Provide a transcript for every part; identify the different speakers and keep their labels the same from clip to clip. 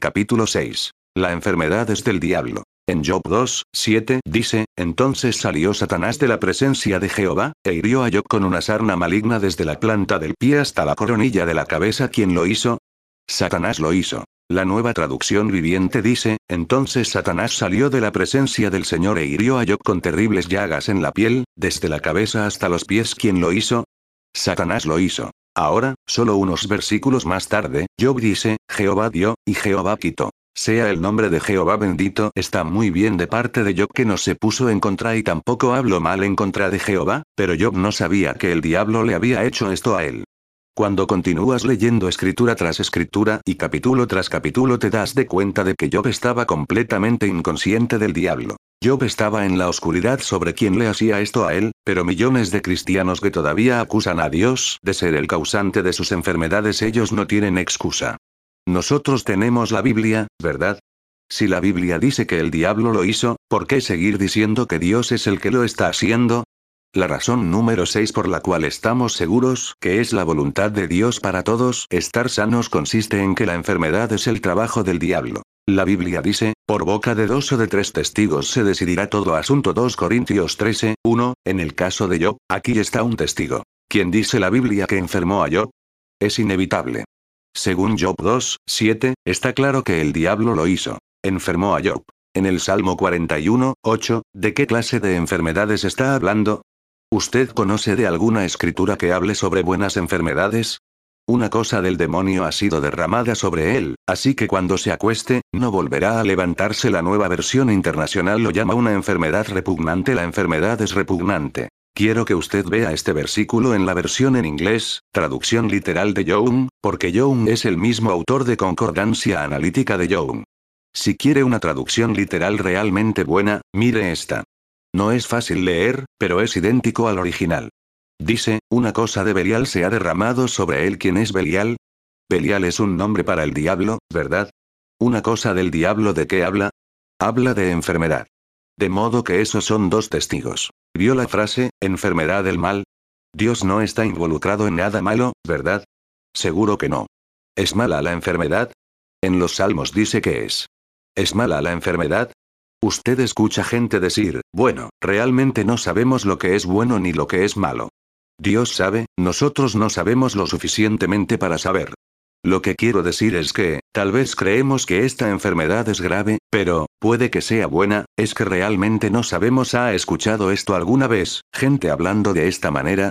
Speaker 1: Capítulo 6. La enfermedad es del diablo. En Job 2, 7, dice, entonces salió Satanás de la presencia de Jehová, e hirió a Job con una sarna maligna desde la planta del pie hasta la coronilla de la cabeza. ¿Quién lo hizo? Satanás lo hizo. La nueva traducción viviente dice, entonces Satanás salió de la presencia del Señor e hirió a Job con terribles llagas en la piel, desde la cabeza hasta los pies. ¿Quién lo hizo? Satanás lo hizo. Ahora, solo unos versículos más tarde, Job dice, Jehová dio, y Jehová quitó. Sea el nombre de Jehová bendito. Está muy bien de parte de Job que no se puso en contra y tampoco habló mal en contra de Jehová, pero Job no sabía que el diablo le había hecho esto a él. Cuando continúas leyendo escritura tras escritura y capítulo tras capítulo te das de cuenta de que Job estaba completamente inconsciente del diablo. Job estaba en la oscuridad sobre quién le hacía esto a él, pero millones de cristianos que todavía acusan a Dios de ser el causante de sus enfermedades ellos no tienen excusa. Nosotros tenemos la Biblia, ¿verdad? Si la Biblia dice que el diablo lo hizo, ¿por qué seguir diciendo que Dios es el que lo está haciendo? La razón número 6 por la cual estamos seguros que es la voluntad de Dios para todos estar sanos consiste en que la enfermedad es el trabajo del diablo. La Biblia dice, por boca de dos o de tres testigos se decidirá todo asunto 2 Corintios 13, 1, en el caso de Job, aquí está un testigo. ¿Quién dice la Biblia que enfermó a Job? Es inevitable. Según Job 2, 7, está claro que el diablo lo hizo. Enfermó a Job. En el Salmo 41, 8, ¿de qué clase de enfermedades está hablando? ¿Usted conoce de alguna escritura que hable sobre buenas enfermedades? Una cosa del demonio ha sido derramada sobre él, así que cuando se acueste, no volverá a levantarse. La nueva versión internacional lo llama una enfermedad repugnante. La enfermedad es repugnante. Quiero que usted vea este versículo en la versión en inglés, traducción literal de Young, porque Young es el mismo autor de Concordancia Analítica de Young. Si quiere una traducción literal realmente buena, mire esta. No es fácil leer, pero es idéntico al original. Dice, una cosa de Belial se ha derramado sobre él. ¿Quién es Belial? Belial es un nombre para el diablo, ¿verdad? Una cosa del diablo de qué habla? Habla de enfermedad. De modo que esos son dos testigos. ¿Vio la frase, enfermedad del mal? Dios no está involucrado en nada malo, ¿verdad? Seguro que no. ¿Es mala la enfermedad? En los salmos dice que es. ¿Es mala la enfermedad? Usted escucha gente decir, bueno, realmente no sabemos lo que es bueno ni lo que es malo. Dios sabe, nosotros no sabemos lo suficientemente para saber. Lo que quiero decir es que, tal vez creemos que esta enfermedad es grave, pero, puede que sea buena, es que realmente no sabemos. ¿Ha escuchado esto alguna vez, gente hablando de esta manera?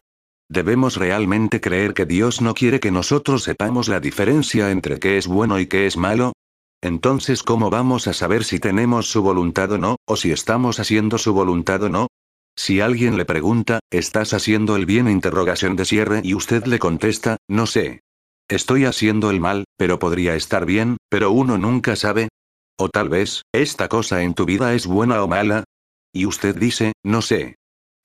Speaker 1: ¿Debemos realmente creer que Dios no quiere que nosotros sepamos la diferencia entre qué es bueno y qué es malo? Entonces, ¿cómo vamos a saber si tenemos su voluntad o no, o si estamos haciendo su voluntad o no? Si alguien le pregunta, ¿estás haciendo el bien? interrogación de cierre y usted le contesta, no sé. Estoy haciendo el mal, pero podría estar bien, pero uno nunca sabe. O tal vez, esta cosa en tu vida es buena o mala. Y usted dice, no sé.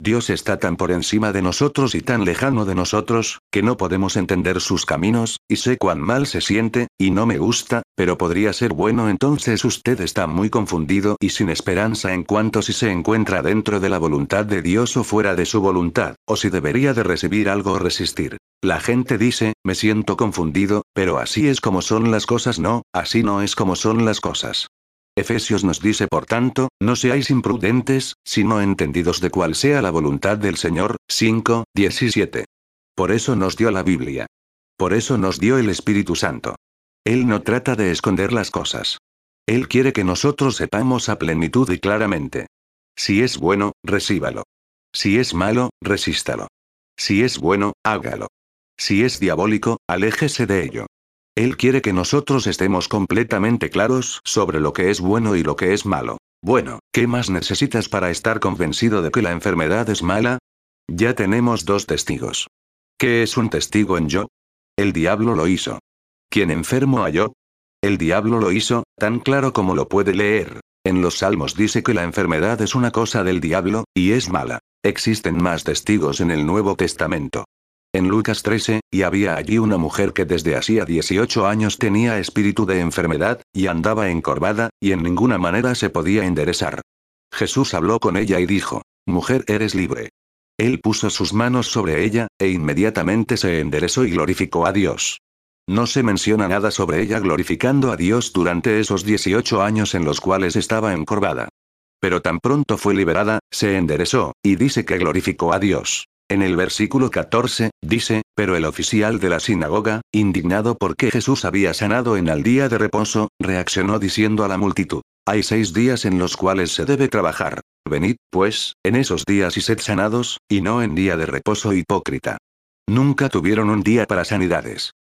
Speaker 1: Dios está tan por encima de nosotros y tan lejano de nosotros, que no podemos entender sus caminos, y sé cuán mal se siente, y no me gusta, pero podría ser bueno entonces usted está muy confundido y sin esperanza en cuanto si se encuentra dentro de la voluntad de Dios o fuera de su voluntad, o si debería de recibir algo o resistir. La gente dice, me siento confundido, pero así es como son las cosas no, así no es como son las cosas. Efesios nos dice por tanto, no seáis imprudentes, sino entendidos de cuál sea la voluntad del Señor. 5, 17. Por eso nos dio la Biblia. Por eso nos dio el Espíritu Santo. Él no trata de esconder las cosas. Él quiere que nosotros sepamos a plenitud y claramente. Si es bueno, recíbalo. Si es malo, resístalo. Si es bueno, hágalo. Si es diabólico, aléjese de ello. Él quiere que nosotros estemos completamente claros sobre lo que es bueno y lo que es malo. Bueno, ¿qué más necesitas para estar convencido de que la enfermedad es mala? Ya tenemos dos testigos. ¿Qué es un testigo en yo? El diablo lo hizo. ¿Quién enfermo a yo? El diablo lo hizo, tan claro como lo puede leer. En los salmos dice que la enfermedad es una cosa del diablo, y es mala. Existen más testigos en el Nuevo Testamento en Lucas 13, y había allí una mujer que desde hacía 18 años tenía espíritu de enfermedad, y andaba encorvada, y en ninguna manera se podía enderezar. Jesús habló con ella y dijo, Mujer eres libre. Él puso sus manos sobre ella, e inmediatamente se enderezó y glorificó a Dios. No se menciona nada sobre ella glorificando a Dios durante esos 18 años en los cuales estaba encorvada. Pero tan pronto fue liberada, se enderezó, y dice que glorificó a Dios. En el versículo 14, dice, pero el oficial de la sinagoga, indignado porque Jesús había sanado en el día de reposo, reaccionó diciendo a la multitud, hay seis días en los cuales se debe trabajar. Venid, pues, en esos días y sed sanados, y no en día de reposo hipócrita. Nunca tuvieron un día para sanidades.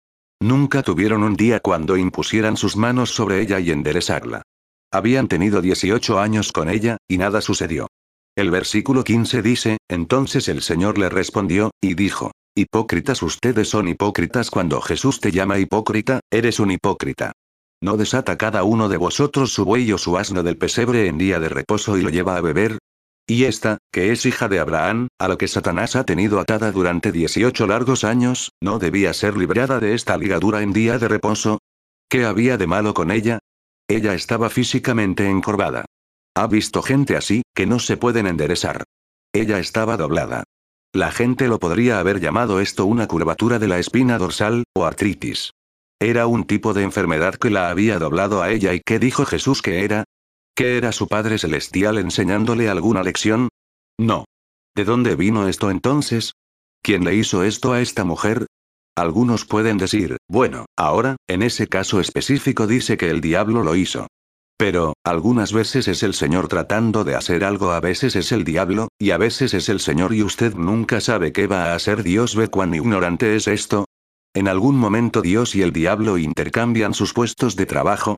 Speaker 1: Nunca tuvieron un día cuando impusieran sus manos sobre ella y enderezarla. Habían tenido 18 años con ella, y nada sucedió. El versículo 15 dice, entonces el Señor le respondió, y dijo, Hipócritas ustedes son hipócritas cuando Jesús te llama hipócrita, eres un hipócrita. ¿No desata cada uno de vosotros su buey o su asno del pesebre en día de reposo y lo lleva a beber? Y esta, que es hija de Abraham, a lo que Satanás ha tenido atada durante 18 largos años, ¿no debía ser librada de esta ligadura en día de reposo? ¿Qué había de malo con ella? Ella estaba físicamente encorvada. Ha visto gente así, que no se pueden enderezar. Ella estaba doblada. La gente lo podría haber llamado esto una curvatura de la espina dorsal, o artritis. Era un tipo de enfermedad que la había doblado a ella y ¿qué dijo Jesús que era? ¿Que era su Padre Celestial enseñándole alguna lección? No. ¿De dónde vino esto entonces? ¿Quién le hizo esto a esta mujer? Algunos pueden decir, bueno, ahora, en ese caso específico dice que el diablo lo hizo. Pero, algunas veces es el Señor tratando de hacer algo, a veces es el diablo, y a veces es el Señor y usted nunca sabe qué va a hacer Dios. ¿Ve cuán ignorante es esto? ¿En algún momento Dios y el diablo intercambian sus puestos de trabajo?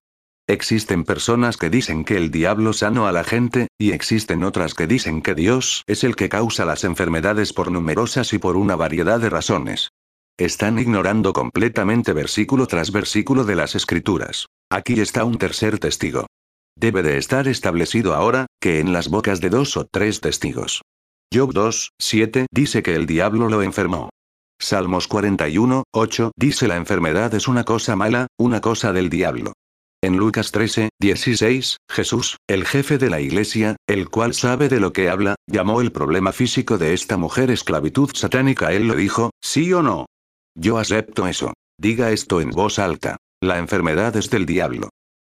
Speaker 1: Existen personas que dicen que el diablo sano a la gente, y existen otras que dicen que Dios es el que causa las enfermedades por numerosas y por una variedad de razones. Están ignorando completamente versículo tras versículo de las escrituras. Aquí está un tercer testigo. Debe de estar establecido ahora, que en las bocas de dos o tres testigos. Job 2, 7 dice que el diablo lo enfermó. Salmos 41, 8 dice la enfermedad es una cosa mala, una cosa del diablo. En Lucas 13, 16, Jesús, el jefe de la iglesia, el cual sabe de lo que habla, llamó el problema físico de esta mujer esclavitud satánica. Él lo dijo, ¿sí o no? Yo acepto eso. Diga esto en voz alta. La enfermedad es del diablo.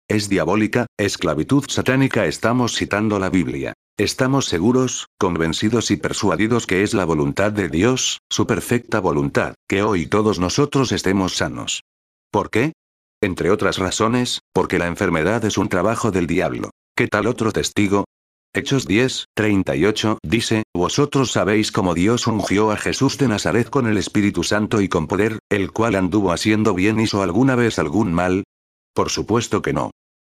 Speaker 1: Es diabólica, esclavitud satánica. Estamos citando la Biblia. Estamos seguros, convencidos y persuadidos que es la voluntad de Dios, su perfecta voluntad, que hoy todos nosotros estemos sanos. ¿Por qué? Entre otras razones, porque la enfermedad es un trabajo del diablo. ¿Qué tal otro testigo? Hechos 10, 38, dice, Vosotros sabéis cómo Dios ungió a Jesús de Nazaret con el Espíritu Santo y con poder, el cual anduvo haciendo bien hizo alguna vez algún mal. Por supuesto que no.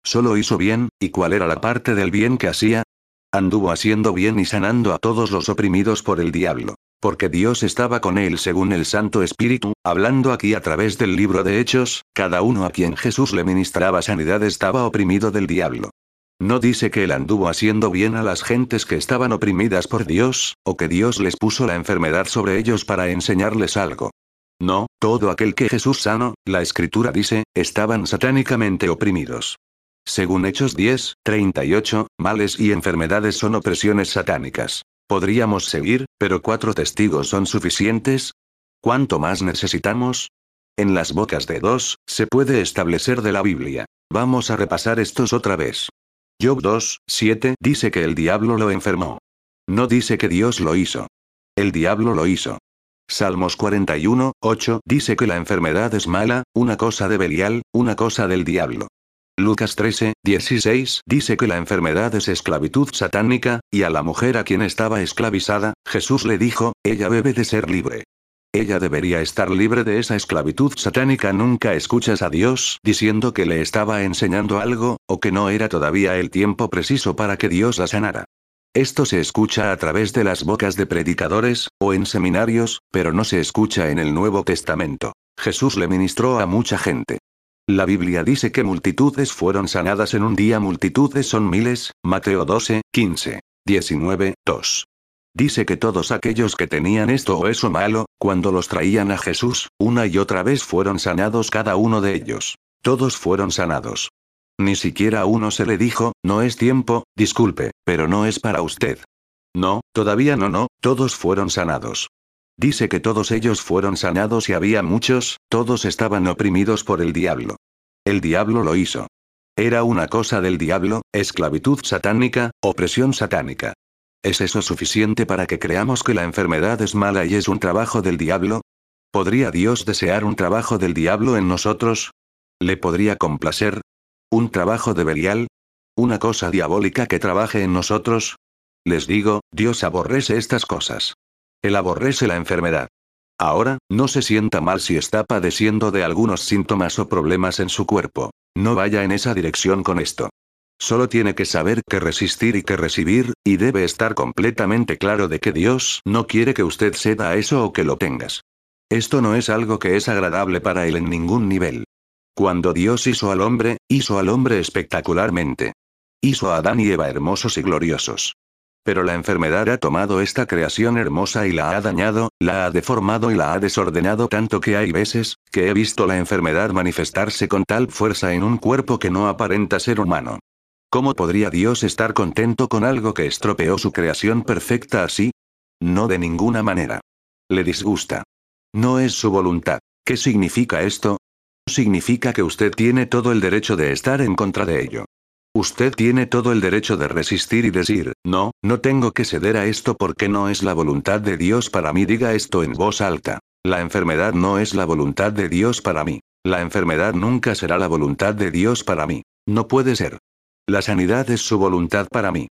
Speaker 1: Solo hizo bien, ¿y cuál era la parte del bien que hacía? Anduvo haciendo bien y sanando a todos los oprimidos por el diablo. Porque Dios estaba con él según el Santo Espíritu, hablando aquí a través del libro de Hechos, cada uno a quien Jesús le ministraba sanidad estaba oprimido del diablo. No dice que él anduvo haciendo bien a las gentes que estaban oprimidas por Dios, o que Dios les puso la enfermedad sobre ellos para enseñarles algo. No, todo aquel que Jesús sano, la escritura dice, estaban satánicamente oprimidos. Según Hechos 10, 38, males y enfermedades son opresiones satánicas. Podríamos seguir, pero cuatro testigos son suficientes. ¿Cuánto más necesitamos? En las bocas de dos, se puede establecer de la Biblia. Vamos a repasar estos otra vez. Job 2, 7 dice que el diablo lo enfermó. No dice que Dios lo hizo. El diablo lo hizo. Salmos 41, 8 dice que la enfermedad es mala, una cosa de Belial, una cosa del diablo. Lucas 13, 16 dice que la enfermedad es esclavitud satánica, y a la mujer a quien estaba esclavizada, Jesús le dijo, ella debe de ser libre. Ella debería estar libre de esa esclavitud satánica. Nunca escuchas a Dios diciendo que le estaba enseñando algo, o que no era todavía el tiempo preciso para que Dios la sanara. Esto se escucha a través de las bocas de predicadores, o en seminarios, pero no se escucha en el Nuevo Testamento. Jesús le ministró a mucha gente. La Biblia dice que multitudes fueron sanadas en un día, multitudes son miles, Mateo 12, 15, 19, 2. Dice que todos aquellos que tenían esto o eso malo, cuando los traían a Jesús, una y otra vez fueron sanados cada uno de ellos. Todos fueron sanados. Ni siquiera a uno se le dijo, no es tiempo, disculpe, pero no es para usted. No, todavía no, no, todos fueron sanados. Dice que todos ellos fueron sanados y había muchos, todos estaban oprimidos por el diablo. El diablo lo hizo. Era una cosa del diablo, esclavitud satánica, opresión satánica. ¿Es eso suficiente para que creamos que la enfermedad es mala y es un trabajo del diablo? ¿Podría Dios desear un trabajo del diablo en nosotros? ¿Le podría complacer? ¿Un trabajo de Belial? ¿Una cosa diabólica que trabaje en nosotros? Les digo, Dios aborrece estas cosas. Él aborrece la enfermedad. Ahora, no se sienta mal si está padeciendo de algunos síntomas o problemas en su cuerpo. No vaya en esa dirección con esto. Solo tiene que saber que resistir y que recibir, y debe estar completamente claro de que Dios no quiere que usted ceda a eso o que lo tengas. Esto no es algo que es agradable para él en ningún nivel. Cuando Dios hizo al hombre, hizo al hombre espectacularmente. Hizo a Adán y Eva hermosos y gloriosos. Pero la enfermedad ha tomado esta creación hermosa y la ha dañado, la ha deformado y la ha desordenado tanto que hay veces, que he visto la enfermedad manifestarse con tal fuerza en un cuerpo que no aparenta ser humano. ¿Cómo podría Dios estar contento con algo que estropeó su creación perfecta así? No de ninguna manera. Le disgusta. No es su voluntad. ¿Qué significa esto? Significa que usted tiene todo el derecho de estar en contra de ello. Usted tiene todo el derecho de resistir y decir, no, no tengo que ceder a esto porque no es la voluntad de Dios para mí. Diga esto en voz alta. La enfermedad no es la voluntad de Dios para mí. La enfermedad nunca será la voluntad de Dios para mí. No puede ser. La sanidad es su voluntad para mí.